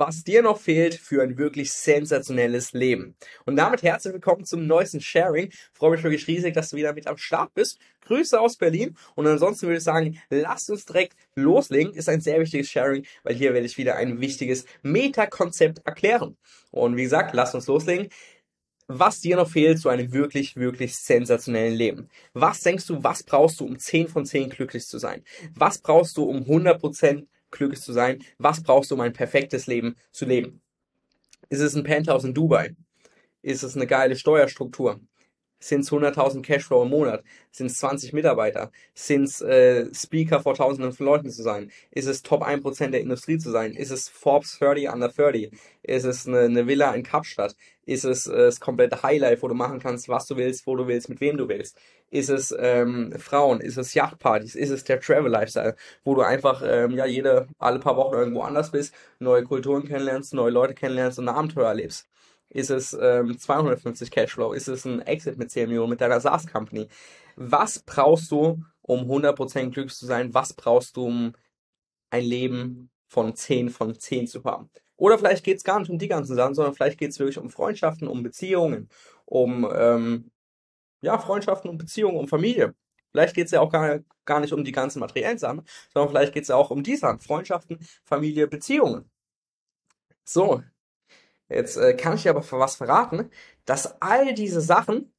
was dir noch fehlt für ein wirklich sensationelles Leben. Und damit herzlich willkommen zum neuesten Sharing. Ich freue mich wirklich riesig, dass du wieder mit am Start bist. Grüße aus Berlin. Und ansonsten würde ich sagen, lasst uns direkt loslegen. Ist ein sehr wichtiges Sharing, weil hier werde ich wieder ein wichtiges Meta-Konzept erklären. Und wie gesagt, lasst uns loslegen was dir noch fehlt zu einem wirklich, wirklich sensationellen Leben. Was denkst du, was brauchst du, um 10 von 10 glücklich zu sein? Was brauchst du, um 100% glücklich zu sein? Was brauchst du, um ein perfektes Leben zu leben? Ist es ein Penthouse in Dubai? Ist es eine geile Steuerstruktur? Sind es 100.000 Cashflow im Monat? Sind es 20 Mitarbeiter? Sind es äh, Speaker vor tausenden von Leuten zu sein? Ist es Top 1% der Industrie zu sein? Ist es Forbes 30 under 30? Ist es eine, eine Villa in Kapstadt? Ist es äh, das komplette Highlife, wo du machen kannst, was du willst, wo du willst, mit wem du willst? Ist es ähm, Frauen? Ist es Yachtpartys? Ist es der Travel Lifestyle, wo du einfach ähm, ja jede alle paar Wochen irgendwo anders bist, neue Kulturen kennenlernst, neue Leute kennenlernst und ein Abenteuer erlebst? Ist es ähm, 250 Cashflow? Ist es ein Exit mit 10 Millionen mit deiner SaaS-Company? Was brauchst du, um 100% glücklich zu sein? Was brauchst du, um ein Leben von 10 von 10 zu haben? Oder vielleicht geht es gar nicht um die ganzen Sachen, sondern vielleicht geht es wirklich um Freundschaften, um Beziehungen, um ähm, ja, Freundschaften, um Beziehungen, um Familie. Vielleicht geht es ja auch gar, gar nicht um die ganzen materiellen Sachen, sondern vielleicht geht es ja auch um die Sachen. Freundschaften, Familie, Beziehungen. So, Jetzt äh, kann ich dir aber was verraten, dass all diese Sachen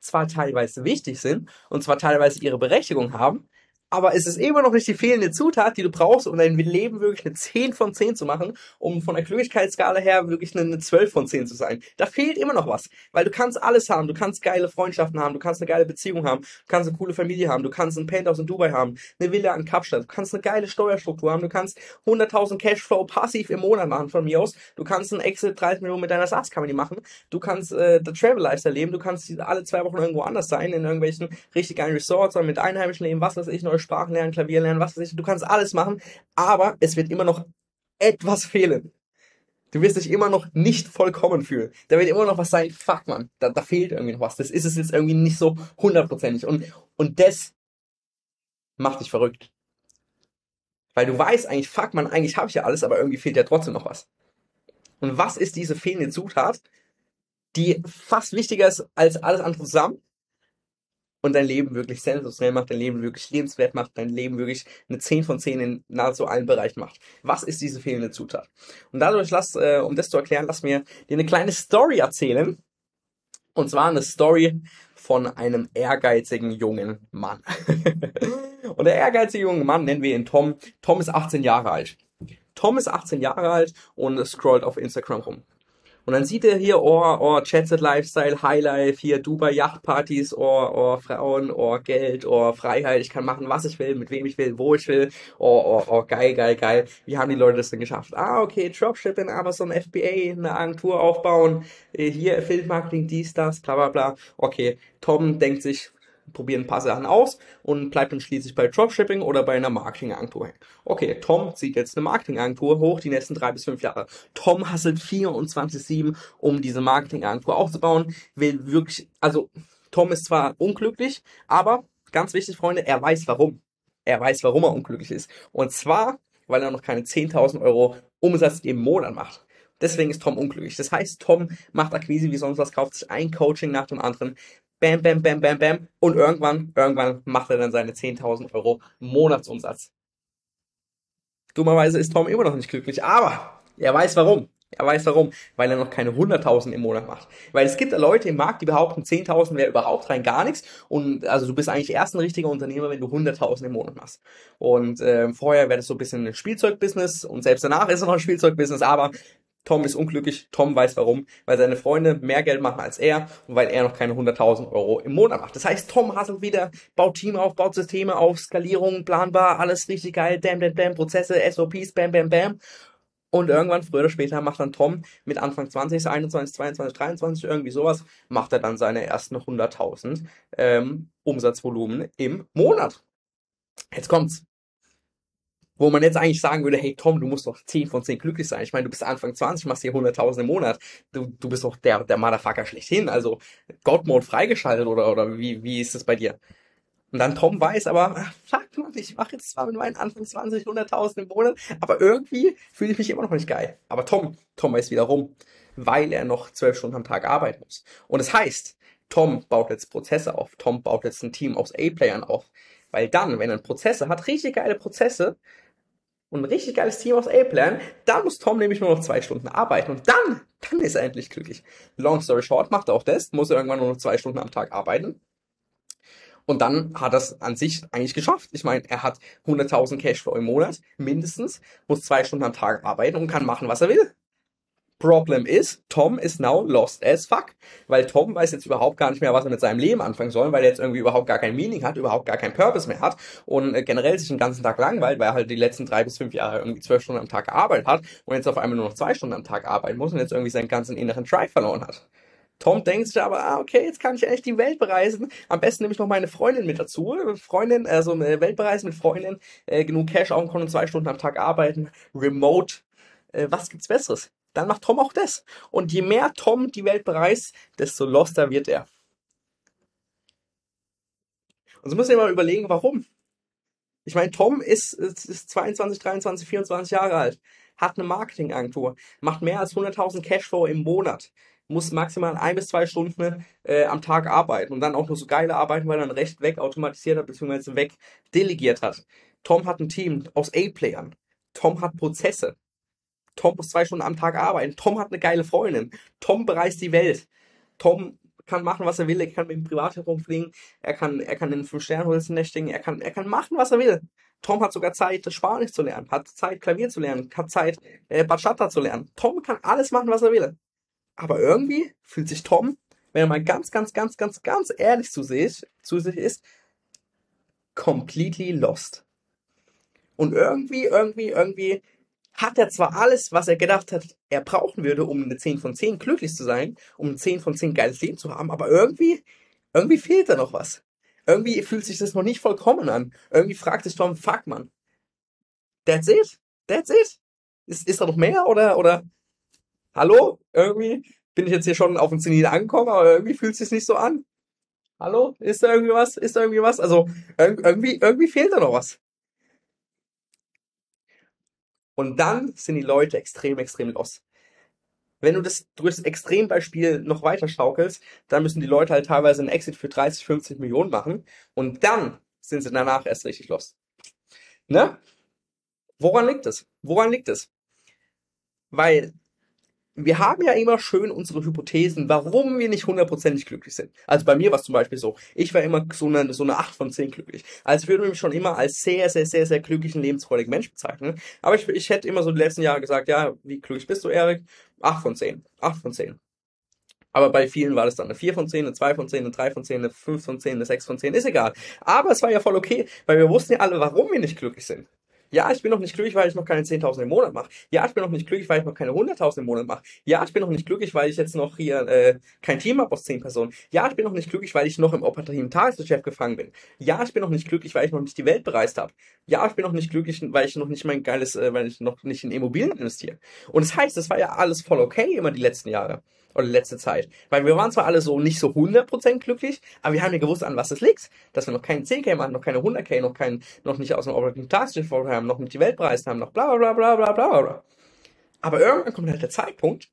zwar teilweise wichtig sind und zwar teilweise ihre Berechtigung haben, aber es ist immer noch nicht die fehlende Zutat, die du brauchst, um dein Leben wirklich eine 10 von 10 zu machen, um von der Glücklichkeitsskala her wirklich eine 12 von 10 zu sein. Da fehlt immer noch was, weil du kannst alles haben, du kannst geile Freundschaften haben, du kannst eine geile Beziehung haben, du kannst eine coole Familie haben, du kannst ein Penthouse in Dubai haben, eine Villa in Kapstadt, du kannst eine geile Steuerstruktur haben, du kannst 100.000 Cashflow passiv im Monat machen von mir aus, du kannst ein Exit 30 Millionen mit deiner SaaS-Company machen, du kannst äh, das Travel Lifestyle leben, du kannst alle zwei Wochen irgendwo anders sein, in irgendwelchen richtig geilen Resorts oder mit Einheimischen leben, was weiß ich, neue Sprachen lernen, Klavier lernen, was weiß ich. Du kannst alles machen, aber es wird immer noch etwas fehlen. Du wirst dich immer noch nicht vollkommen fühlen. Da wird immer noch was sein, fuck man, da, da fehlt irgendwie noch was. Das ist es jetzt irgendwie nicht so hundertprozentig. Und, und das macht dich verrückt. Weil du weißt eigentlich, fuck man, eigentlich habe ich ja alles, aber irgendwie fehlt ja trotzdem noch was. Und was ist diese fehlende Zutat, die fast wichtiger ist als alles andere zusammen? Und dein Leben wirklich sensationell macht, dein Leben wirklich lebenswert macht, dein Leben wirklich eine 10 von 10 in nahezu allen Bereichen macht. Was ist diese fehlende Zutat? Und dadurch lass, äh, um das zu erklären, lass mir dir eine kleine Story erzählen. Und zwar eine Story von einem ehrgeizigen jungen Mann. und der ehrgeizige junge Mann nennen wir ihn Tom. Tom ist 18 Jahre alt. Tom ist 18 Jahre alt und scrollt auf Instagram rum. Und dann sieht er hier, oh, oh, Chatset Lifestyle, Highlife, hier Dubai Yachtpartys, oh, oh, Frauen, oh, Geld, oh, Freiheit, ich kann machen, was ich will, mit wem ich will, wo ich will, oh, oh, oh, geil, geil, geil. Wie haben die Leute das denn geschafft? Ah, okay, Dropshipping, Amazon, FBA, eine Agentur aufbauen, äh, hier Affiliate dies, das, bla, bla, bla. Okay, Tom denkt sich, probieren ein paar Sachen aus und bleibt dann schließlich bei Dropshipping oder bei einer Marketingagentur hängen. Okay, Tom zieht jetzt eine Marketingagentur hoch die nächsten drei bis fünf Jahre. Tom hasselt 24-7, um diese Marketingagentur aufzubauen, will wirklich, also Tom ist zwar unglücklich, aber ganz wichtig, Freunde, er weiß warum. Er weiß, warum er unglücklich ist. Und zwar, weil er noch keine 10.000 Euro Umsatz im Monat macht. Deswegen ist Tom unglücklich. Das heißt, Tom macht Akquise wie sonst was, kauft sich ein Coaching nach dem anderen, bam, bam, bam, bam, bam. Und irgendwann, irgendwann macht er dann seine 10.000 Euro Monatsumsatz. Dummerweise ist Tom immer noch nicht glücklich, aber er weiß warum. Er weiß warum, weil er noch keine 100.000 im Monat macht. Weil es gibt Leute im Markt, die behaupten, 10.000 wäre überhaupt rein gar nichts. Und also du bist eigentlich erst ein richtiger Unternehmer, wenn du 100.000 im Monat machst. Und äh, vorher wäre das so ein bisschen ein Spielzeugbusiness und selbst danach ist es noch ein Spielzeugbusiness. Aber Tom ist unglücklich. Tom weiß warum. Weil seine Freunde mehr Geld machen als er und weil er noch keine 100.000 Euro im Monat macht. Das heißt, Tom hasselt wieder, baut Team auf, baut Systeme auf, Skalierung, planbar, alles richtig geil, bam, bam, bam, Prozesse, SOPs, bam, bam, bam. Und irgendwann, früher oder später, macht dann Tom mit Anfang 20, 21, 22, 23, irgendwie sowas, macht er dann seine ersten 100.000 ähm, Umsatzvolumen im Monat. Jetzt kommt's wo man jetzt eigentlich sagen würde, hey Tom, du musst doch 10 von 10 glücklich sein. Ich meine, du bist Anfang 20, machst hier 100.000 im Monat. Du, du bist doch der, der Motherfucker schlechthin. Also God-Mode freigeschaltet oder, oder wie, wie ist das bei dir? Und dann Tom weiß aber, fuck man, ich mache jetzt zwar mit meinen Anfang 20, 100.000 im Monat, aber irgendwie fühle ich mich immer noch nicht geil. Aber Tom, Tom weiß wiederum, weil er noch zwölf Stunden am Tag arbeiten muss. Und es das heißt, Tom baut jetzt Prozesse auf. Tom baut jetzt ein Team aus A-Playern auf. Weil dann, wenn er Prozesse hat, richtig geile Prozesse und ein richtig geiles Team aus A-Playern, dann muss Tom nämlich nur noch zwei Stunden arbeiten. Und dann, dann ist er endlich glücklich. Long story short, macht er auch das, muss er irgendwann nur noch zwei Stunden am Tag arbeiten. Und dann hat er es an sich eigentlich geschafft. Ich meine, er hat 100.000 Cashflow im Monat, mindestens, muss zwei Stunden am Tag arbeiten und kann machen, was er will. Problem ist, Tom is now lost as fuck. Weil Tom weiß jetzt überhaupt gar nicht mehr, was er mit seinem Leben anfangen soll, weil er jetzt irgendwie überhaupt gar kein Meaning hat, überhaupt gar keinen Purpose mehr hat und äh, generell sich den ganzen Tag langweilt, weil er halt die letzten drei bis fünf Jahre irgendwie zwölf Stunden am Tag gearbeitet hat und jetzt auf einmal nur noch zwei Stunden am Tag arbeiten muss und jetzt irgendwie seinen ganzen inneren Drive verloren hat. Tom denkt sich aber, ah, okay, jetzt kann ich echt die Welt bereisen. Am besten nehme ich noch meine Freundin mit dazu. Freundin, also eine Weltbereise mit Freundin, äh, genug Cash dem Konto, zwei Stunden am Tag arbeiten, remote. Äh, was gibt's Besseres? Dann macht Tom auch das. Und je mehr Tom die Welt bereist, desto loster wird er. Und so muss ich mal überlegen, warum. Ich meine, Tom ist, ist 22, 23, 24 Jahre alt, hat eine Marketingagentur, macht mehr als 100.000 Cashflow im Monat, muss maximal ein bis zwei Stunden äh, am Tag arbeiten und dann auch nur so geile arbeiten, weil er dann recht weg automatisiert hat, beziehungsweise weg delegiert hat. Tom hat ein Team aus A-Playern. Tom hat Prozesse. Tom muss zwei Stunden am Tag arbeiten. Tom hat eine geile Freundin. Tom bereist die Welt. Tom kann machen, was er will. Er kann mit dem Privatjet rumfliegen. Er kann, er kann in fünf Sternholzen nächtigen. Er kann, er kann machen, was er will. Tom hat sogar Zeit, Spanisch zu lernen, hat Zeit, Klavier zu lernen, hat Zeit, äh, Bachata zu lernen. Tom kann alles machen, was er will. Aber irgendwie fühlt sich Tom, wenn er mal ganz, ganz, ganz, ganz, ganz ehrlich zu sich, zu sich ist, completely lost. Und irgendwie, irgendwie, irgendwie hat er zwar alles, was er gedacht hat, er brauchen würde, um eine 10 von 10 glücklich zu sein, um ein 10 von 10 geiles Leben zu haben, aber irgendwie, irgendwie fehlt da noch was. Irgendwie fühlt sich das noch nicht vollkommen an. Irgendwie fragt sich Tom, fuck man. That's it? That's it? Ist, ist da noch mehr oder, oder, hallo? Irgendwie bin ich jetzt hier schon auf dem Zenit angekommen, aber irgendwie fühlt es sich nicht so an. Hallo? Ist da irgendwie was? Ist da irgendwie was? Also, irgendwie, irgendwie fehlt da noch was. Und dann sind die Leute extrem, extrem los. Wenn du das durch das Extrembeispiel noch weiter schaukelst, dann müssen die Leute halt teilweise einen Exit für 30, 50 Millionen machen und dann sind sie danach erst richtig los. Ne? Woran liegt es? Woran liegt es? Weil wir haben ja immer schön unsere Hypothesen, warum wir nicht hundertprozentig glücklich sind. Also bei mir war es zum Beispiel so, ich war immer so eine, so eine 8 von 10 glücklich. Also ich würde mich schon immer als sehr, sehr, sehr, sehr glücklichen, lebensfreudigen Mensch bezeichnen. Aber ich, ich hätte immer so die letzten Jahre gesagt, ja, wie glücklich bist du, Erik? 8 von 10. 8 von 10. Aber bei vielen war das dann eine 4 von 10, eine 2 von 10, eine 3 von 10, eine 5 von 10, eine 6 von 10, ist egal. Aber es war ja voll okay, weil wir wussten ja alle, warum wir nicht glücklich sind. Ja, ich bin noch nicht glücklich, weil ich noch keine 10.000 im Monat mache. Ja, ich bin noch nicht glücklich, weil ich noch keine 100.000 im Monat mache. Ja, ich bin noch nicht glücklich, weil ich jetzt noch hier äh, kein Team habe aus 10 Personen. Ja, ich bin noch nicht glücklich, weil ich noch im operativen Tagesgeschäft gefangen bin. Ja, ich bin noch nicht glücklich, weil ich noch nicht die Welt bereist habe. Ja, ich bin noch nicht glücklich, weil ich noch nicht mein geiles, äh, weil ich noch nicht in Immobilien investiere. Und das heißt, das war ja alles voll okay immer die letzten Jahre oder letzte Zeit. Weil wir waren zwar alle so nicht so 100% glücklich, aber wir haben ja gewusst, an was es liegt. Dass wir noch keinen 10k machen, noch keine 100k, noch kein, noch nicht aus dem operativen Tagesgeschäft haben, noch nicht die Welt bereist haben, noch bla bla bla bla bla bla. Aber irgendwann kommt halt der Zeitpunkt,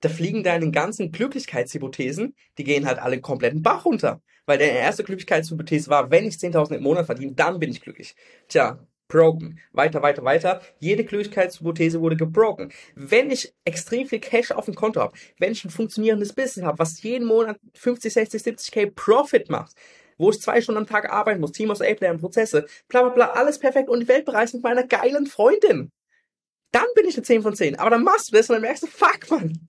da fliegen deine ganzen Glücklichkeitshypothesen, die gehen halt alle kompletten Bach runter. Weil deine erste Glücklichkeitshypothese war, wenn ich 10.000 im Monat verdiene, dann bin ich glücklich. Tja, broken. Weiter, weiter, weiter. Jede Glücklichkeitshypothese wurde gebroken. Wenn ich extrem viel Cash auf dem Konto habe, wenn ich ein funktionierendes Business habe, was jeden Monat 50, 60, 70k Profit macht, wo ich zwei Stunden am Tag arbeiten muss, Team aus A-Player Prozesse, bla bla bla, alles perfekt und die Welt bereist mit meiner geilen Freundin. Dann bin ich eine 10 von 10. Aber dann machst du das und dann merkst du, fuck, man.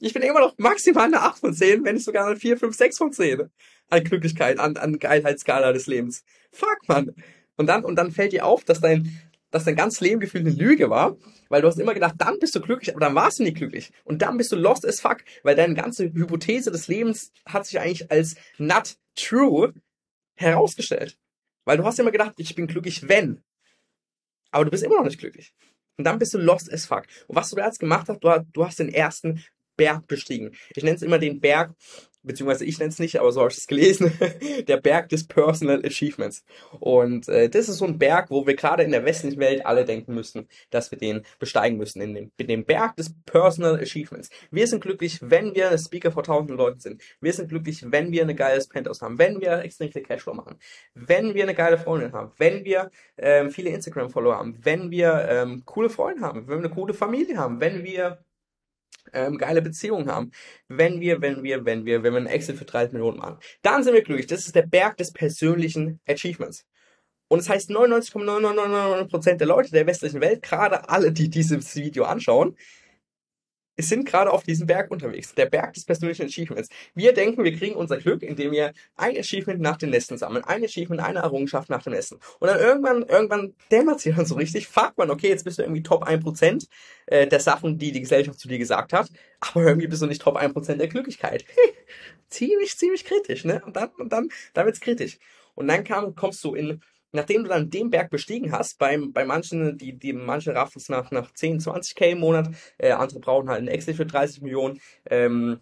Ich bin immer noch maximal eine 8 von 10, wenn nicht sogar eine 4, 5, 6 von 10 an Glücklichkeit, an, an Geilheitsskala des Lebens. Fuck, man. Und dann, und dann fällt dir auf, dass dein, dass dein ganzes Lebengefühl eine Lüge war, weil du hast immer gedacht, dann bist du glücklich, aber dann warst du nicht glücklich. Und dann bist du lost as fuck, weil deine ganze Hypothese des Lebens hat sich eigentlich als not true herausgestellt. Weil du hast immer gedacht, ich bin glücklich, wenn. Aber du bist immer noch nicht glücklich. Und dann bist du lost as fuck. Und was du da jetzt gemacht hast, du hast, du hast den ersten Berg bestiegen. Ich nenne es immer den Berg beziehungsweise ich nenne es nicht, aber so habe ich es gelesen, der Berg des Personal Achievements. Und äh, das ist so ein Berg, wo wir gerade in der westlichen Welt alle denken müssen, dass wir den besteigen müssen, in dem, in dem Berg des Personal Achievements. Wir sind glücklich, wenn wir Speaker vor tausenden Leuten sind. Wir sind glücklich, wenn wir eine geile Penthouse haben, wenn wir extrem viel Cashflow machen, wenn wir eine geile Freundin haben, wenn wir ähm, viele Instagram-Follower haben, wenn wir ähm, coole Freunde haben, wenn wir eine coole Familie haben, wenn wir ähm, geile Beziehungen haben. Wenn wir, wenn wir, wenn wir, wenn wir einen Exit für 30 Millionen machen, dann sind wir glücklich. Das ist der Berg des persönlichen Achievements. Und das heißt, 99,999% der Leute der westlichen Welt, gerade alle, die dieses Video anschauen, sind gerade auf diesem Berg unterwegs. Der Berg des persönlichen Achievements. Wir denken, wir kriegen unser Glück, indem wir ein Achievement nach dem nächsten sammeln. Ein Achievement, eine Errungenschaft nach dem nächsten. Und dann irgendwann, irgendwann dämmert sich dann so richtig, fragt man, okay, jetzt bist du irgendwie Top 1% äh, der Sachen, die die Gesellschaft zu dir gesagt hat, aber irgendwie bist du nicht Top 1% der Glücklichkeit. ziemlich, ziemlich kritisch, ne? Und dann, und dann, dann wird's kritisch. Und dann kam, kommst du in nachdem du dann den Berg bestiegen hast, beim, bei manchen, die, die manche raffen es nach, nach 10, 20k im Monat, äh, andere brauchen halt einen Exit für 30 Millionen, ähm,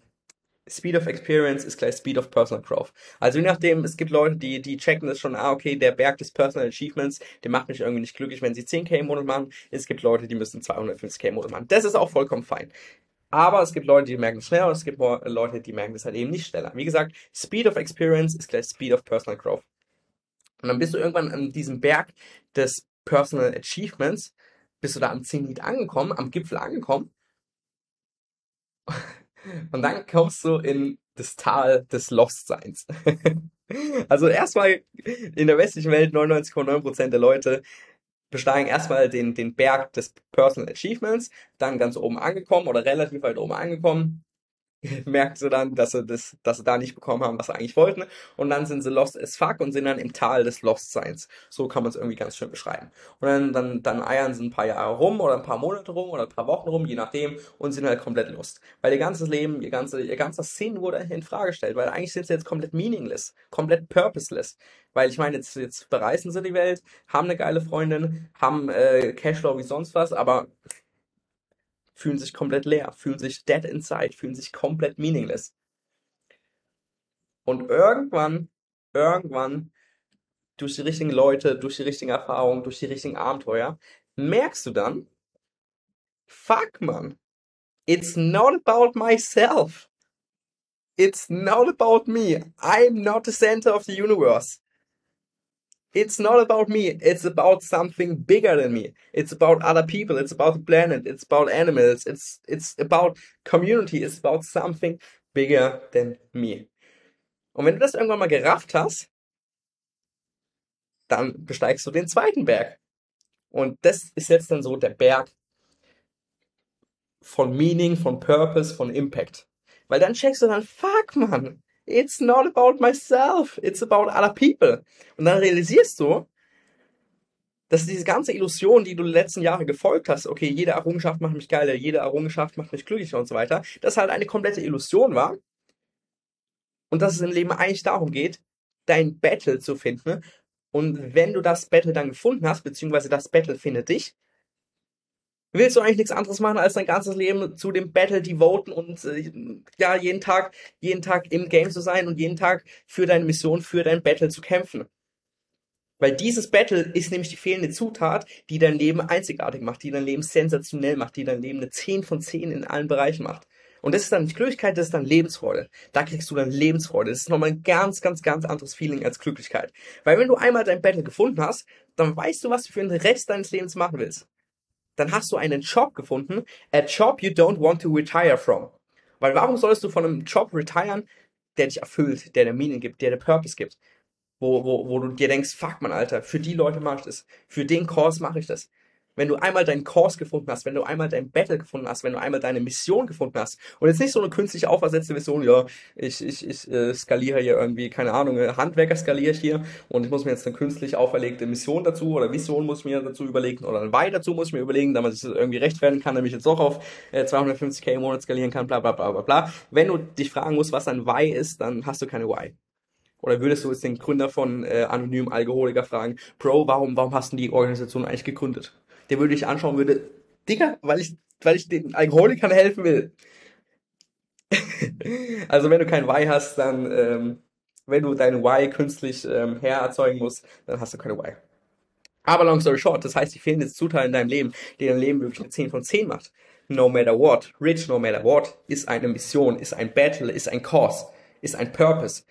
Speed of Experience ist gleich Speed of Personal Growth. Also je nachdem, es gibt Leute, die, die checken das schon, ah, okay, der Berg des Personal Achievements, der macht mich irgendwie nicht glücklich, wenn sie 10k im Monat machen. Es gibt Leute, die müssen 250k im Monat machen. Das ist auch vollkommen fein. Aber es gibt Leute, die merken es schneller und es gibt Leute, die merken es halt eben nicht schneller. Wie gesagt, Speed of Experience ist gleich Speed of Personal Growth. Und dann bist du irgendwann an diesem Berg des Personal Achievements, bist du da am Zenit angekommen, am Gipfel angekommen. Und dann kommst du in das Tal des Lostseins. also erstmal in der westlichen Welt 99,9% der Leute besteigen erstmal den, den Berg des Personal Achievements, dann ganz oben angekommen oder relativ weit oben angekommen, merken sie dann, dass sie das, dass sie da nicht bekommen haben, was sie eigentlich wollten. Und dann sind sie lost as fuck und sind dann im Tal des Lost-Seins. So kann man es irgendwie ganz schön beschreiben. Und dann, dann, dann eiern sie ein paar Jahre rum oder ein paar Monate rum oder ein paar Wochen rum, je nachdem, und sind halt komplett lost. Weil ihr ganzes Leben, ihr ganze, ihr ganzer Sinn wurde in Frage gestellt, weil eigentlich sind sie jetzt komplett meaningless, komplett purposeless. Weil ich meine, jetzt, jetzt bereisen sie die Welt, haben eine geile Freundin, haben äh, Cashflow wie sonst was, aber fühlen sich komplett leer, fühlen sich dead inside, fühlen sich komplett meaningless. Und irgendwann, irgendwann, durch die richtigen Leute, durch die richtigen Erfahrungen, durch die richtigen Abenteuer, merkst du dann, fuck man, it's not about myself. It's not about me. I'm not the center of the universe. It's not about me. It's about something bigger than me. It's about other people. It's about the planet. It's about animals. It's, it's about community. It's about something bigger than me. Und wenn du das irgendwann mal gerafft hast, dann besteigst du den zweiten Berg. Und das ist jetzt dann so der Berg von Meaning, von Purpose, von Impact. Weil dann checkst du dann, fuck man, It's not about myself, it's about other people. Und dann realisierst du, dass diese ganze Illusion, die du die letzten Jahre gefolgt hast, okay, jede Errungenschaft macht mich geiler, jede Errungenschaft macht mich glücklicher und so weiter, das halt eine komplette Illusion war. Und dass es im Leben eigentlich darum geht, dein Battle zu finden. Und wenn du das Battle dann gefunden hast, beziehungsweise das Battle findet dich, willst du eigentlich nichts anderes machen, als dein ganzes Leben zu dem Battle devoten und äh, ja, jeden Tag, jeden Tag im Game zu sein und jeden Tag für deine Mission, für dein Battle zu kämpfen. Weil dieses Battle ist nämlich die fehlende Zutat, die dein Leben einzigartig macht, die dein Leben sensationell macht, die dein Leben eine 10 von 10 in allen Bereichen macht. Und das ist dann nicht Glücklichkeit, das ist dann Lebensfreude. Da kriegst du dann Lebensfreude. Das ist nochmal ein ganz, ganz, ganz anderes Feeling als Glücklichkeit. Weil wenn du einmal dein Battle gefunden hast, dann weißt du, was du für den Rest deines Lebens machen willst dann hast du einen Job gefunden, a job you don't want to retire from. Weil warum sollst du von einem Job retiren, der dich erfüllt, der dir Meaning gibt, der dir Purpose gibt? Wo, wo, wo du dir denkst, fuck man, Alter, für die Leute mache ich das. Für den Kurs mache ich das wenn du einmal deinen Kurs gefunden hast, wenn du einmal dein Battle gefunden hast, wenn du einmal deine Mission gefunden hast und jetzt nicht so eine künstlich aufersetzte Mission, ja, ich, ich, ich äh, skaliere hier irgendwie, keine Ahnung, äh, Handwerker skaliere ich hier und ich muss mir jetzt eine künstlich auferlegte Mission dazu oder Vision muss ich mir dazu überlegen oder ein Why dazu muss ich mir überlegen, damit ich das irgendwie rechtfertigen kann, damit ich jetzt doch auf äh, 250k im Monat skalieren kann, bla bla bla bla bla. Wenn du dich fragen musst, was ein Why ist, dann hast du keine Why. Oder würdest du jetzt den Gründer von äh, Anonym Alkoholiker fragen, Bro, warum, warum hast du die Organisation eigentlich gegründet? Der würde ich anschauen würde, Digga, weil ich, weil ich den Alkoholikern helfen will. also wenn du kein Y hast, dann, ähm, wenn du dein Y künstlich ähm, her erzeugen musst, dann hast du keine Y. Aber long story short, das heißt, die fehlende Zuteil in deinem Leben, die dein Leben wirklich eine 10 von 10 macht. No matter what, rich no matter what, ist eine Mission, ist ein Battle, ist ein Cause, ist ein Purpose.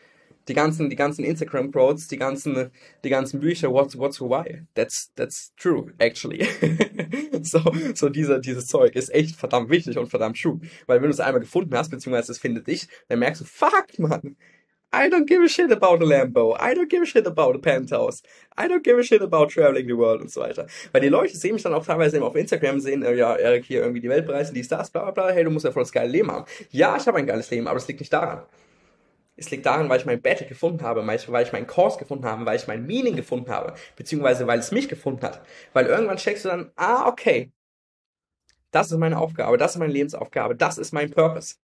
Die ganzen, die ganzen Instagram Quotes, die ganzen, die ganzen Bücher, what's, what's why? That's, that's true, actually. so, so dieser, dieses Zeug ist echt verdammt wichtig und verdammt true. Weil wenn du es einmal gefunden hast, beziehungsweise es findet dich, dann merkst du, fuck, man, I don't give a shit about a Lambo. I don't give a shit about a Penthouse. I don't give a shit about traveling the world und so weiter. Weil die Leute sehen mich dann auch teilweise eben auf Instagram, sehen, äh, ja, Erik hier irgendwie die Weltpreise, die Stars, bla bla bla, hey, du musst ja voll das geile Leben haben. Ja, ich habe ein geiles Leben, aber es liegt nicht daran. Es liegt daran, weil ich mein Battle gefunden habe, weil ich, meinen Kurs gefunden habe, weil ich mein Meaning gefunden habe, beziehungsweise weil es mich gefunden hat. Weil irgendwann checkst du dann, ah, okay, das ist meine Aufgabe, das ist meine Lebensaufgabe, das ist mein Purpose.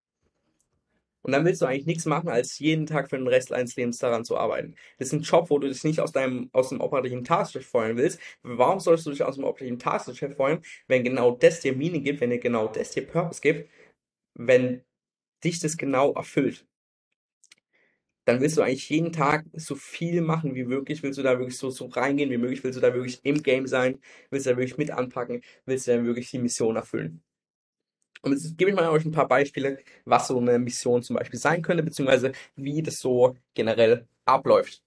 Und dann willst du eigentlich nichts machen, als jeden Tag für den Rest deines Lebens daran zu arbeiten. Das ist ein Job, wo du dich nicht aus deinem, aus dem operativen Taskgeschäft freuen willst. Warum solltest du dich aus dem operativen Taskgeschäft freuen, wenn genau das dir Meaning gibt, wenn dir genau das dir Purpose gibt, wenn dich das genau erfüllt? Dann willst du eigentlich jeden Tag so viel machen wie möglich, willst du da wirklich so, so reingehen wie möglich, willst du da wirklich im Game sein, willst du da wirklich mit anpacken, willst du da wirklich die Mission erfüllen. Und jetzt gebe ich mal euch ein paar Beispiele, was so eine Mission zum Beispiel sein könnte, beziehungsweise wie das so generell abläuft.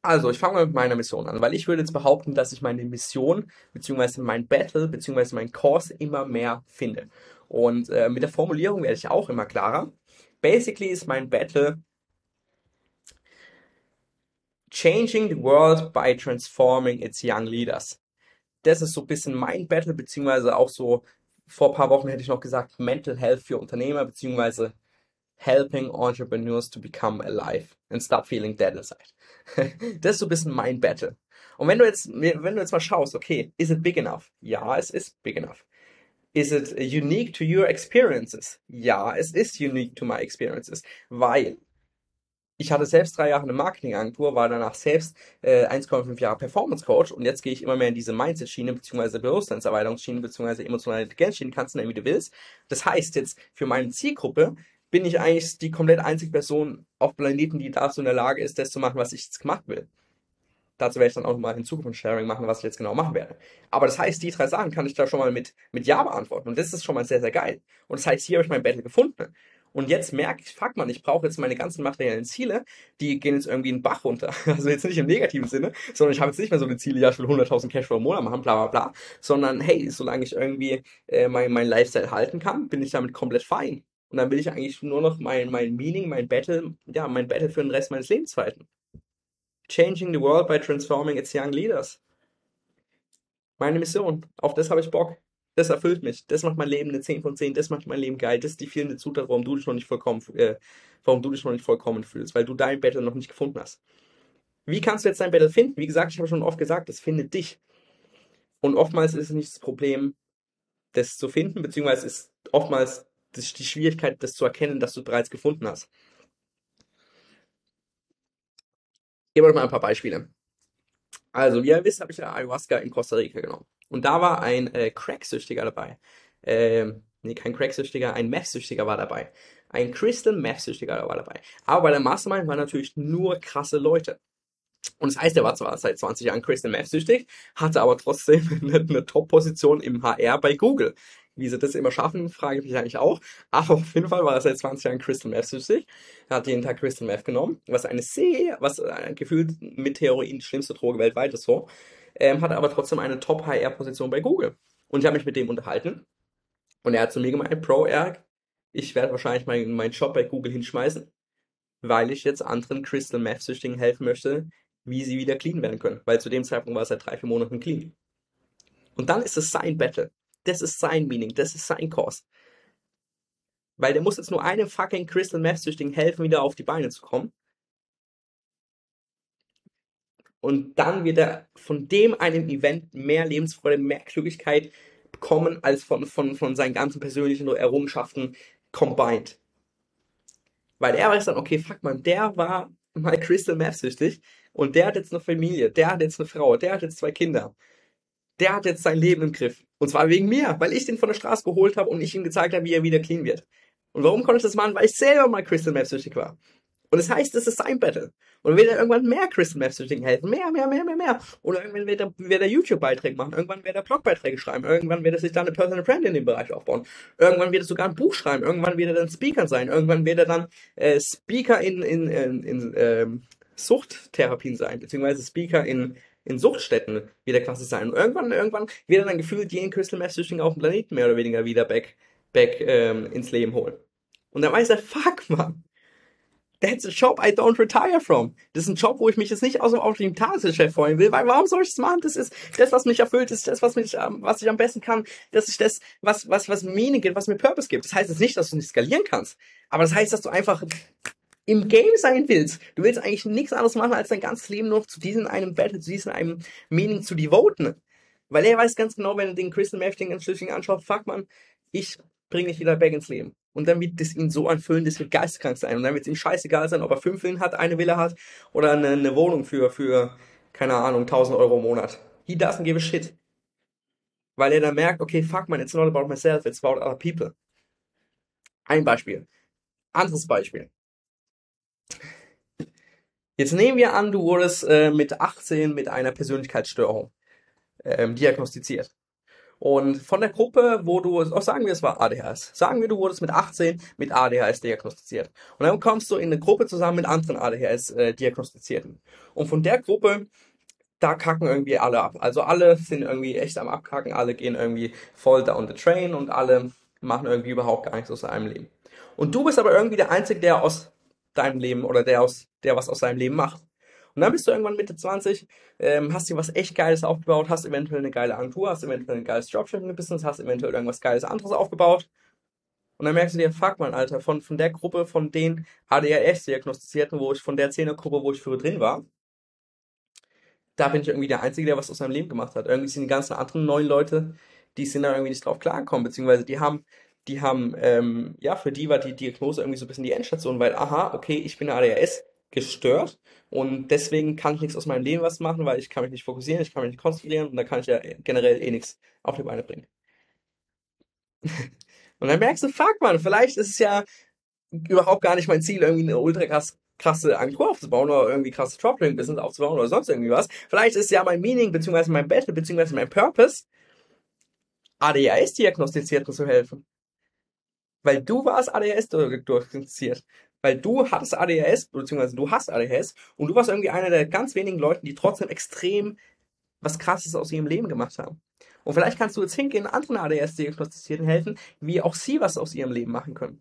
Also, ich fange mal mit meiner Mission an, weil ich würde jetzt behaupten, dass ich meine Mission, beziehungsweise mein Battle, beziehungsweise mein Course immer mehr finde. Und äh, mit der Formulierung werde ich auch immer klarer. Basically ist mein Battle Changing the World by Transforming its Young Leaders das ist so ein bisschen mein Battle, beziehungsweise auch so, vor ein paar Wochen hätte ich noch gesagt, Mental Health für Unternehmer, beziehungsweise Helping Entrepreneurs to become alive and stop feeling dead inside. das ist so ein bisschen mein Battle. Und wenn du jetzt, wenn du jetzt mal schaust, okay, is it big enough? Ja, es ist big enough. Is it unique to your experiences? Ja, es ist unique to my experiences, weil ich hatte selbst drei Jahre eine Marketingagentur, war danach selbst äh, 1,5 Jahre Performance Coach und jetzt gehe ich immer mehr in diese Mindset-Schiene, beziehungsweise Bewusstseinserweiterungsschiene, beziehungsweise emotionale Intelligenzschiene, kannst du nennen, wie du willst. Das heißt jetzt, für meine Zielgruppe bin ich eigentlich die komplett einzige Person auf Planeten, die dazu in der Lage ist, das zu machen, was ich jetzt gemacht will. Dazu werde ich dann auch mal in Zukunft Sharing machen, was ich jetzt genau machen werde. Aber das heißt, die drei Sachen kann ich da schon mal mit, mit Ja beantworten. Und das ist schon mal sehr, sehr geil. Und das heißt, hier habe ich mein Battle gefunden. Und jetzt merke ich, fuck man, ich brauche jetzt meine ganzen materiellen Ziele, die gehen jetzt irgendwie in den Bach runter. Also jetzt nicht im negativen Sinne, sondern ich habe jetzt nicht mehr so eine Ziele, ja, ich will 100.000 Cashflow im Monat machen, bla bla bla, sondern hey, solange ich irgendwie äh, mein, mein Lifestyle halten kann, bin ich damit komplett fein. Und dann will ich eigentlich nur noch mein, mein Meaning, mein Battle, ja, mein Battle für den Rest meines Lebens fighten. Changing the world by transforming its young leaders. Meine Mission. Auf das habe ich Bock. Das erfüllt mich. Das macht mein Leben eine 10 von 10. Das macht mein Leben geil. Das ist die fehlende Zutat, warum du dich noch nicht vollkommen, äh, warum du dich noch nicht vollkommen fühlst, weil du dein Battle noch nicht gefunden hast. Wie kannst du jetzt dein Battle finden? Wie gesagt, ich habe schon oft gesagt, das findet dich. Und oftmals ist es nicht das Problem, das zu finden, beziehungsweise ist oftmals die Schwierigkeit, das zu erkennen, dass du bereits gefunden hast. Ich gebe euch mal ein paar Beispiele. Also, wie ihr wisst, habe ich ja Ayahuasca in Costa Rica genommen. Und da war ein äh, Cracksüchtiger dabei. Ähm, nee, kein Cracksüchtiger, ein Meth-Süchtiger war dabei. Ein Crystal Meth-Süchtiger war dabei. Aber bei der Mastermind waren natürlich nur krasse Leute. Und das heißt, er war zwar seit 20 Jahren Crystal Meth süchtig, hatte aber trotzdem eine, eine Top-Position im HR bei Google. Wie sie das immer schaffen, frage ich mich eigentlich auch. Aber auf jeden Fall war er seit 20 Jahren Crystal Meth süchtig. Er hat jeden Tag Crystal Meth genommen, was eine sehr, was äh, gefühlt mit Heroin die schlimmste Droge weltweit ist so ähm, hatte aber trotzdem eine Top-HR-Position bei Google. Und ich habe mich mit dem unterhalten. Und er hat zu mir gemeint, Pro Eric, ich werde wahrscheinlich meinen mein Job bei Google hinschmeißen, weil ich jetzt anderen Crystal Meth-Süchtigen helfen möchte, wie sie wieder clean werden können. Weil zu dem Zeitpunkt war er seit drei, vier Monaten clean. Und dann ist es sein Battle. Das ist sein Meaning. Das ist sein Kurs. Weil der muss jetzt nur einem fucking Crystal Meth-Süchtigen helfen, wieder auf die Beine zu kommen. Und dann wird er von dem einem Event mehr Lebensfreude, mehr Glücklichkeit bekommen, als von, von, von seinen ganzen persönlichen Errungenschaften combined. Weil er weiß dann, okay, fuck man, der war mal Crystal Meth süchtig und der hat jetzt eine Familie, der hat jetzt eine Frau, der hat jetzt zwei Kinder. Der hat jetzt sein Leben im Griff. Und zwar wegen mir, weil ich den von der Straße geholt habe und ich ihm gezeigt habe, wie er wieder clean wird. Und warum konnte ich das machen? Weil ich selber mal Crystal Map süchtig war. Und das heißt, das ist sein Battle. Und wird er irgendwann mehr Crystal Map süchtigen helfen. Mehr, mehr, mehr, mehr, mehr. Oder irgendwann wird er, wird er YouTube-Beiträge machen. Irgendwann wird er Blogbeiträge schreiben. Irgendwann wird er sich dann eine Personal Brand in dem Bereich aufbauen. Irgendwann wird er sogar ein Buch schreiben. Irgendwann wird er dann Speaker sein. Irgendwann wird er dann äh, Speaker in, in, in, in ähm, Suchttherapien sein. Beziehungsweise Speaker in, in Suchtstätten wieder quasi sein. Und irgendwann, irgendwann wird dann gefühlt jeden Crystal Meth Süchtigen auf dem Planeten mehr oder weniger wieder back, back ähm, ins Leben holen. Und dann weiß er, fuck, man. That's a job I don't retire from. Das ist ein Job, wo ich mich jetzt nicht aus dem Tagesgeschäft freuen will, weil warum soll ich das machen? Das ist das, was mich erfüllt, das ist das, was mich, ähm, was ich am besten kann. Das ist das, was, was, was Meaning gibt, was mir Purpose gibt. Das heißt jetzt nicht, dass du nicht skalieren kannst. Aber das heißt, dass du einfach im Game sein willst. Du willst eigentlich nichts anderes machen, als dein ganzes Leben nur zu diesem einem Battle, zu diesem einem Meaning zu devoten. Weil er weiß ganz genau, wenn er den Crystal Meth Ding Schlüssel anschaut, fuck man, ich bringe dich wieder back ins Leben. Und dann wird das ihn so anfüllen, das wird geisteskrank sein. Und dann wird es ihm scheißegal sein, ob er fünf Villen hat, eine Villa hat oder eine, eine Wohnung für, für, keine Ahnung, 1000 Euro im Monat. He doesn't give a shit. Weil er dann merkt, okay, fuck man, it's not about myself, it's about other people. Ein Beispiel. Anderes Beispiel. Jetzt nehmen wir an, du wurdest äh, mit 18 mit einer Persönlichkeitsstörung ähm, diagnostiziert. Und von der Gruppe, wo du, auch sagen wir, es war ADHS. Sagen wir, du wurdest mit 18 mit ADHS diagnostiziert. Und dann kommst du in eine Gruppe zusammen mit anderen ADHS-Diagnostizierten. Äh, Und von der Gruppe, da kacken irgendwie alle ab. Also alle sind irgendwie echt am Abkacken, alle gehen irgendwie voll down the train und alle machen irgendwie überhaupt gar nichts aus seinem Leben. Und du bist aber irgendwie der Einzige, der aus deinem Leben oder der aus, der was aus seinem Leben macht. Und dann bist du irgendwann Mitte 20, ähm, hast dir was echt Geiles aufgebaut, hast eventuell eine geile Agentur, hast eventuell ein geiles Dropshipping-Business, hast eventuell irgendwas Geiles anderes aufgebaut. Und dann merkst du dir, fuck man, Alter, von, von der Gruppe, von den ADHS-Diagnostizierten, wo ich, von der Zehnergruppe, wo ich früher drin war, da bin ich irgendwie der Einzige, der was aus seinem Leben gemacht hat. Irgendwie sind die ganzen anderen neuen Leute, die sind da irgendwie nicht drauf klargekommen, beziehungsweise die haben die haben, ähm, ja, für die war die Diagnose irgendwie so ein bisschen die Endstation, weil, aha, okay, ich bin ADHS gestört und deswegen kann ich nichts aus meinem Leben was machen, weil ich kann mich nicht fokussieren, ich kann mich nicht konzentrieren und da kann ich ja generell eh nichts auf die Beine bringen. und dann merkst du, fuck man, vielleicht ist es ja überhaupt gar nicht mein Ziel, irgendwie eine ultra krass krasse Agentur aufzubauen oder irgendwie krasse Dropshipping-Business aufzubauen oder sonst irgendwie was. Vielleicht ist ja mein Meaning, beziehungsweise mein Battle, beziehungsweise mein Purpose, ADHS-Diagnostizierten zu helfen. Weil du warst ADHS diagnostiziert. Weil du hattest ADHS, beziehungsweise du hast ADHS und du warst irgendwie einer der ganz wenigen Leuten, die trotzdem extrem was krasses aus ihrem Leben gemacht haben. Und vielleicht kannst du jetzt hingehen, anderen ADHS-Diagnostizierten helfen, wie auch sie was aus ihrem Leben machen können.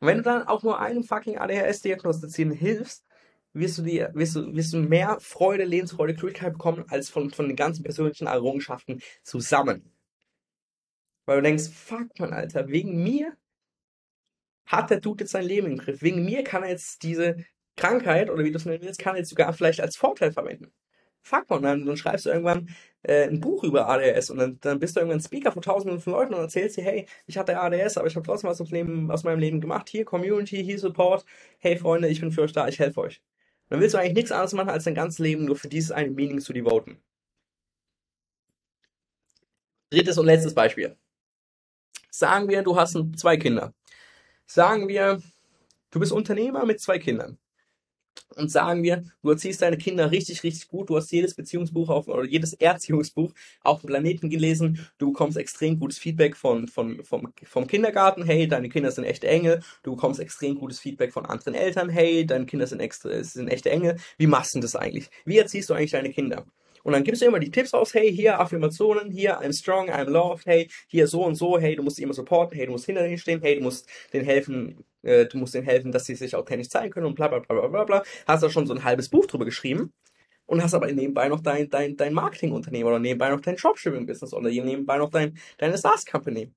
Und wenn du dann auch nur einem fucking ADHS-Diagnostizierten hilfst, wirst du, dir, wirst, du, wirst du mehr Freude, Lebensfreude, Glücklichkeit bekommen, als von, von den ganzen persönlichen Errungenschaften zusammen. Weil du denkst, fuck man, Alter, wegen mir hat der Dude jetzt sein Leben im Griff. Wegen mir kann er jetzt diese Krankheit, oder wie du es nennen willst, kann er jetzt sogar vielleicht als Vorteil verwenden. Fuck man, dann, dann schreibst du irgendwann äh, ein Buch über ADS und dann, dann bist du irgendwann Speaker von tausenden von Leuten und erzählst dir, hey, ich hatte ADS, aber ich habe trotzdem was aus, Leben, aus meinem Leben gemacht. Hier Community, hier Support. Hey Freunde, ich bin für euch da, ich helfe euch. dann willst du eigentlich nichts anderes machen, als dein ganzes Leben nur für dieses eine Meaning zu devoten. Drittes und letztes Beispiel. Sagen wir, du hast zwei Kinder. Sagen wir, du bist Unternehmer mit zwei Kindern. Und sagen wir, du erziehst deine Kinder richtig, richtig gut. Du hast jedes Beziehungsbuch auf, oder jedes Erziehungsbuch auf dem Planeten gelesen. Du bekommst extrem gutes Feedback von, von, vom, vom Kindergarten. Hey, deine Kinder sind echte Engel. Du bekommst extrem gutes Feedback von anderen Eltern. Hey, deine Kinder sind, extra, sind echte Engel. Wie machst du das eigentlich? Wie erziehst du eigentlich deine Kinder? Und dann gibst du immer die Tipps aus, hey, hier Affirmationen, hier I'm strong, I'm loved, hey, hier so und so, hey, du musst sie immer supporten, hey, du musst hinter denen stehen, hey, du musst denen helfen, äh, du musst denen helfen, dass sie sich authentisch zeigen können und bla bla bla bla bla. Hast da schon so ein halbes Buch drüber geschrieben und hast aber nebenbei noch dein, dein, dein Marketingunternehmen oder nebenbei noch dein Dropshipping-Business oder nebenbei noch dein, deine SaaS-Company.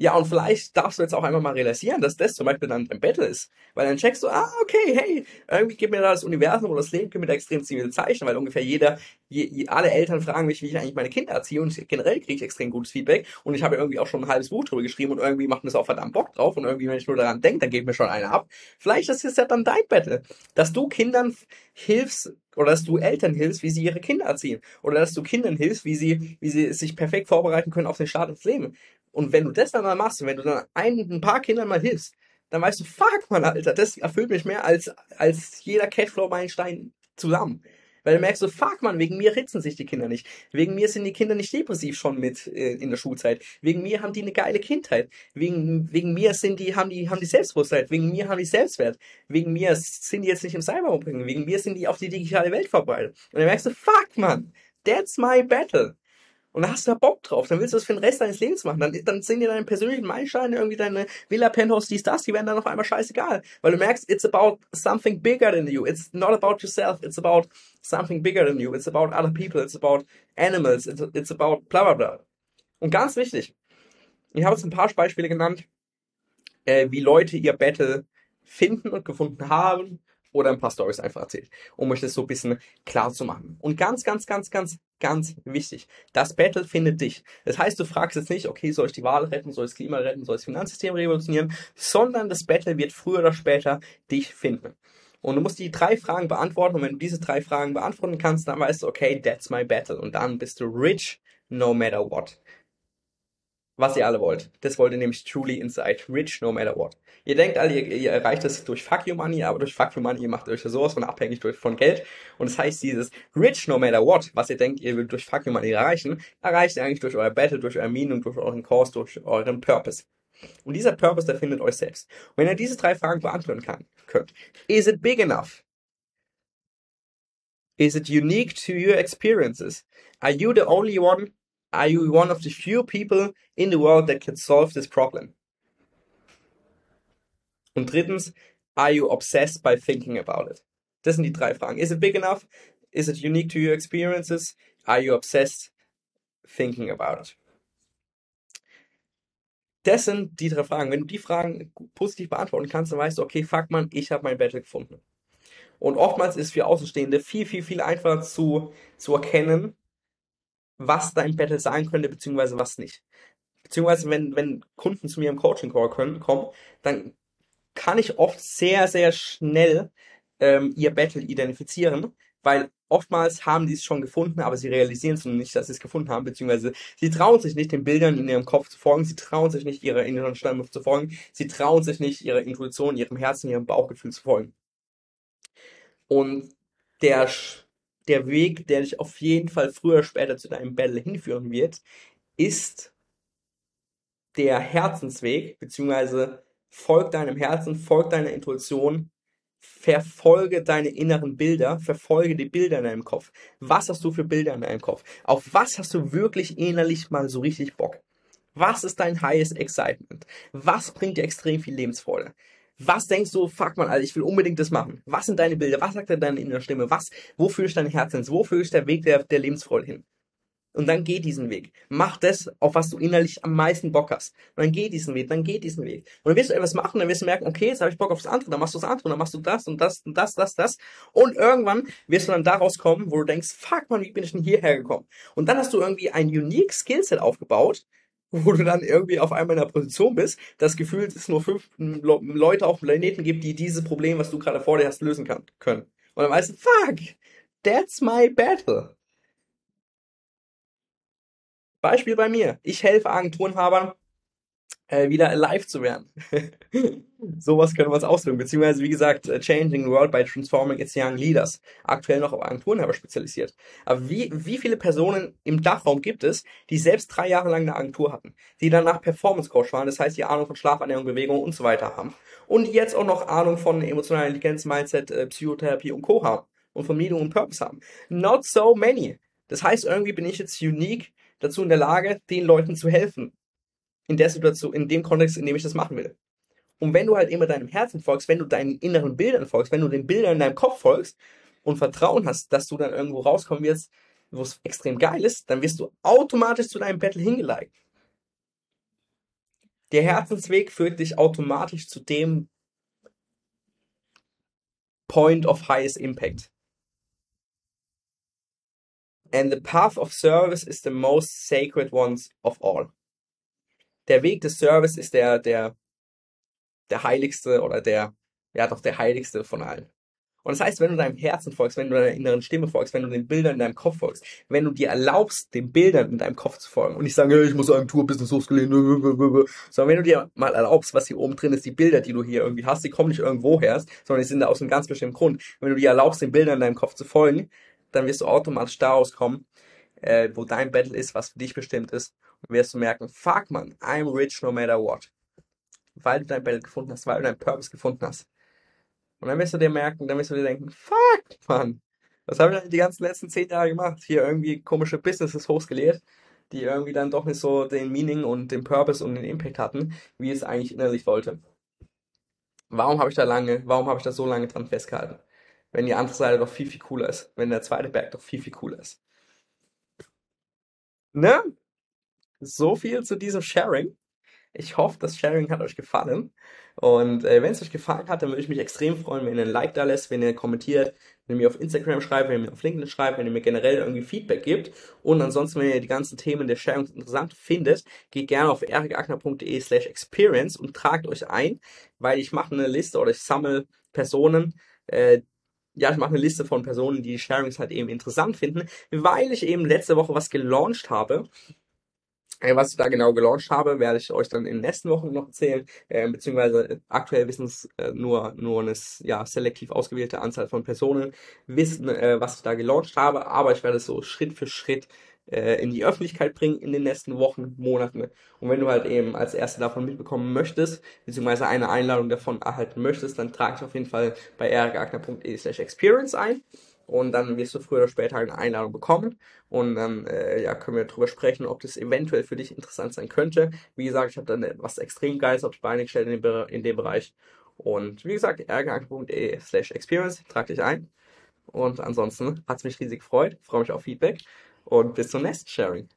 Ja, und vielleicht darfst du jetzt auch einfach mal realisieren, dass das zum Beispiel dann ein Battle ist. Weil dann checkst du, ah, okay, hey, irgendwie gibt mir da das Universum oder das Leben gibt mir da extrem viele Zeichen, weil ungefähr jeder, je, alle Eltern fragen mich, wie ich eigentlich meine Kinder erziehe und generell kriege ich extrem gutes Feedback und ich habe irgendwie auch schon ein halbes Buch drüber geschrieben und irgendwie macht mir das auch verdammt Bock drauf und irgendwie, wenn ich nur daran denke, dann geht mir schon einer ab. Vielleicht ist es ja dann dein Battle, dass du Kindern hilfst, oder dass du Eltern hilfst, wie sie ihre Kinder erziehen. Oder dass du Kindern hilfst, wie sie, wie sie sich perfekt vorbereiten können auf den Start ins Leben. Und wenn du das dann mal machst, wenn du dann ein, ein paar Kindern mal hilfst, dann weißt du, fuck, man, Alter, das erfüllt mich mehr als, als jeder Cashflow-Meilenstein zusammen. Weil du merkst so, fuck man, wegen mir ritzen sich die Kinder nicht. Wegen mir sind die Kinder nicht depressiv schon mit äh, in der Schulzeit. Wegen mir haben die eine geile Kindheit. Wegen, wegen mir sind die, haben die, haben die Selbstbewusstheit. Wegen mir haben die Selbstwert. Wegen mir sind die jetzt nicht im Cybermobbing. Wegen mir sind die auf die digitale Welt verbreitet. Und dann merkst du, fuck man, that's my battle und da hast du da Bock drauf, dann willst du das für den Rest deines Lebens machen. Dann, dann sind dir deine persönlichen Meilensteine, irgendwie deine Villa, Penthouse, dies, das, die werden dann auf einmal scheißegal. Weil du merkst, it's about something bigger than you. It's not about yourself, it's about something bigger than you. It's about other people, it's about animals, it's, it's about bla bla bla. Und ganz wichtig, ich habe jetzt ein paar Beispiele genannt, äh, wie Leute ihr Battle finden und gefunden haben oder ein paar Stories einfach erzählt, um euch das so ein bisschen klar zu machen. Und ganz, ganz, ganz, ganz, ganz wichtig, das Battle findet dich. Das heißt, du fragst jetzt nicht, okay, soll ich die Wahl retten, soll ich das Klima retten, soll ich das Finanzsystem revolutionieren, sondern das Battle wird früher oder später dich finden. Und du musst die drei Fragen beantworten und wenn du diese drei Fragen beantworten kannst, dann weißt du, okay, that's my battle. Und dann bist du rich no matter what was ihr alle wollt. Das wollt ihr nämlich truly inside, rich no matter what. Ihr denkt alle, ihr, ihr erreicht das durch Fuck You Money, aber durch Fuck You Money, ihr macht euch sowas von abhängig durch, von Geld. Und das heißt, dieses rich no matter what, was ihr denkt, ihr würdet durch Fuck You Money erreichen, erreicht ihr eigentlich durch euer Battle, durch euer Mean und durch euren Cause, durch euren Purpose. Und dieser Purpose, der findet euch selbst. Und wenn ihr diese drei Fragen beantworten kann, könnt, is it big enough? Is it unique to your experiences? Are you the only one Are you one of the few people in the world that can solve this problem? Und drittens, are you obsessed by thinking about it? Das sind die drei Fragen. Is it big enough? Is it unique to your experiences? Are you obsessed thinking about it? Das sind die drei Fragen. Wenn du die Fragen positiv beantworten kannst, dann weißt du, okay, fuck man, ich habe mein Battle gefunden. Und oftmals ist für Außenstehende viel, viel, viel einfacher zu, zu erkennen, was dein Battle sein könnte, beziehungsweise was nicht. Beziehungsweise, wenn, wenn Kunden zu mir im Coaching Call können, kommen, dann kann ich oft sehr, sehr schnell ähm, ihr Battle identifizieren, weil oftmals haben die es schon gefunden, aber sie realisieren es noch nicht, dass sie es gefunden haben, beziehungsweise sie trauen sich nicht, den Bildern in ihrem Kopf zu folgen, sie trauen sich nicht, ihrer inneren Stimme zu folgen, sie trauen sich nicht, ihrer Intuition, ihrem Herzen, ihrem Bauchgefühl zu folgen. Und der der Weg, der dich auf jeden Fall früher oder später zu deinem Battle hinführen wird, ist der Herzensweg, beziehungsweise folg deinem Herzen, folg deiner Intuition, verfolge deine inneren Bilder, verfolge die Bilder in deinem Kopf. Was hast du für Bilder in deinem Kopf? Auf was hast du wirklich innerlich mal so richtig Bock? Was ist dein highest excitement? Was bringt dir extrem viel Lebensfreude? Was denkst du, fuck man, Alter, ich will unbedingt das machen? Was sind deine Bilder? Was sagt deine innere Stimme? Was, wo führe ich dein Herz hin? Wo führe ich der Weg der, der Lebensfreude hin? Und dann geh diesen Weg. Mach das, auf was du innerlich am meisten Bock hast. Und dann geh diesen Weg, dann geh diesen Weg. Und dann wirst du etwas machen, dann wirst du merken, okay, jetzt habe ich Bock aufs andere, dann machst du das andere, dann machst du das und das und das, das, das. Und irgendwann wirst du dann daraus kommen, wo du denkst, fuck man, wie bin ich denn hierher gekommen? Und dann hast du irgendwie ein unique Skillset aufgebaut, wo du dann irgendwie auf einmal in der Position bist, das Gefühl, dass es nur fünf Leute auf dem Planeten gibt, die dieses Problem, was du gerade vor dir hast, lösen kann, können. Und dann weißt du, fuck, that's my battle. Beispiel bei mir. Ich helfe Agenturenhabern, äh, wieder alive zu werden. Sowas können wir uns ausdrücken. Beziehungsweise, wie gesagt, äh, Changing the World by Transforming its Young Leaders. Aktuell noch auf Agenturenhaber spezialisiert. Aber wie, wie viele Personen im Dachraum gibt es, die selbst drei Jahre lang eine Agentur hatten, die danach Performance Coach waren, das heißt, die Ahnung von Schlafernährung, Bewegung und so weiter haben. Und jetzt auch noch Ahnung von emotionaler Intelligenz, Mindset, äh, Psychotherapie und Co. haben. Und von Meaning und Purpose haben. Not so many. Das heißt, irgendwie bin ich jetzt unique dazu in der Lage, den Leuten zu helfen in der Situation, in dem Kontext, in dem ich das machen will. Und wenn du halt immer deinem Herzen folgst, wenn du deinen inneren Bildern folgst, wenn du den Bildern in deinem Kopf folgst und Vertrauen hast, dass du dann irgendwo rauskommen wirst, wo es extrem geil ist, dann wirst du automatisch zu deinem Battle hingeleitet. Der Herzensweg führt dich automatisch zu dem Point of highest impact. And the path of service is the most sacred ones of all der Weg des Service ist der, der, der heiligste oder der, ja doch der heiligste von allen. Und das heißt, wenn du deinem Herzen folgst, wenn du deiner inneren Stimme folgst, wenn du den Bildern in deinem Kopf folgst, wenn du dir erlaubst, den Bildern in deinem Kopf zu folgen und nicht sagen, hey, ich muss Agentur-Business hochgelehnt, sondern wenn du dir mal erlaubst, was hier oben drin ist, die Bilder, die du hier irgendwie hast, die kommen nicht irgendwo her, sondern die sind da aus einem ganz bestimmten Grund. Wenn du dir erlaubst, den Bildern in deinem Kopf zu folgen, dann wirst du automatisch daraus kommen, äh, wo dein Battle ist, was für dich bestimmt ist. Wirst du merken, fuck man, I'm rich no matter what. Weil du dein Battle gefunden hast, weil du dein Purpose gefunden hast. Und dann wirst du dir merken, dann wirst du dir denken, fuck, Mann, was habe ich denn die ganzen letzten zehn Jahre gemacht? Hier irgendwie komische Businesses hochskaliert, die irgendwie dann doch nicht so den Meaning und den Purpose und den Impact hatten, wie es eigentlich innerlich wollte. Warum habe ich da lange, warum habe ich da so lange dran festgehalten? Wenn die andere Seite doch viel, viel cooler ist. Wenn der zweite Berg doch viel, viel cooler ist. Ne? So viel zu diesem Sharing. Ich hoffe, das Sharing hat euch gefallen. Und äh, wenn es euch gefallen hat, dann würde ich mich extrem freuen, wenn ihr ein Like da lässt, wenn ihr kommentiert, wenn ihr mir auf Instagram schreibt, wenn ihr mir auf LinkedIn schreibt, wenn ihr mir generell irgendwie Feedback gibt. Und ansonsten, wenn ihr die ganzen Themen der Sharing interessant findet, geht gerne auf erikagner.de slash experience und tragt euch ein, weil ich mache eine Liste oder ich sammle Personen, äh, ja, ich mache eine Liste von Personen, die die Sharings halt eben interessant finden, weil ich eben letzte Woche was gelauncht habe. Äh, was ich da genau gelauncht habe, werde ich euch dann in den nächsten Wochen noch erzählen, äh, beziehungsweise aktuell wissen es äh, nur, nur eine ja, selektiv ausgewählte Anzahl von Personen wissen, äh, was ich da gelauncht habe, aber ich werde es so Schritt für Schritt äh, in die Öffentlichkeit bringen in den nächsten Wochen, Monaten. Und wenn du halt eben als Erste davon mitbekommen möchtest, beziehungsweise eine Einladung davon erhalten möchtest, dann trage ich auf jeden Fall bei ergagner.de slash experience ein und dann wirst du früher oder später eine Einladung bekommen. Und dann äh, ja, können wir darüber sprechen, ob das eventuell für dich interessant sein könnte. Wie gesagt, ich habe dann was extrem Geiles auf die Beine gestellt in dem, in dem Bereich. Und wie gesagt, ärgerangst.de slash experience, trag dich ein. Und ansonsten hat es mich riesig gefreut, freue mich auf Feedback. Und bis zum nächsten Sharing.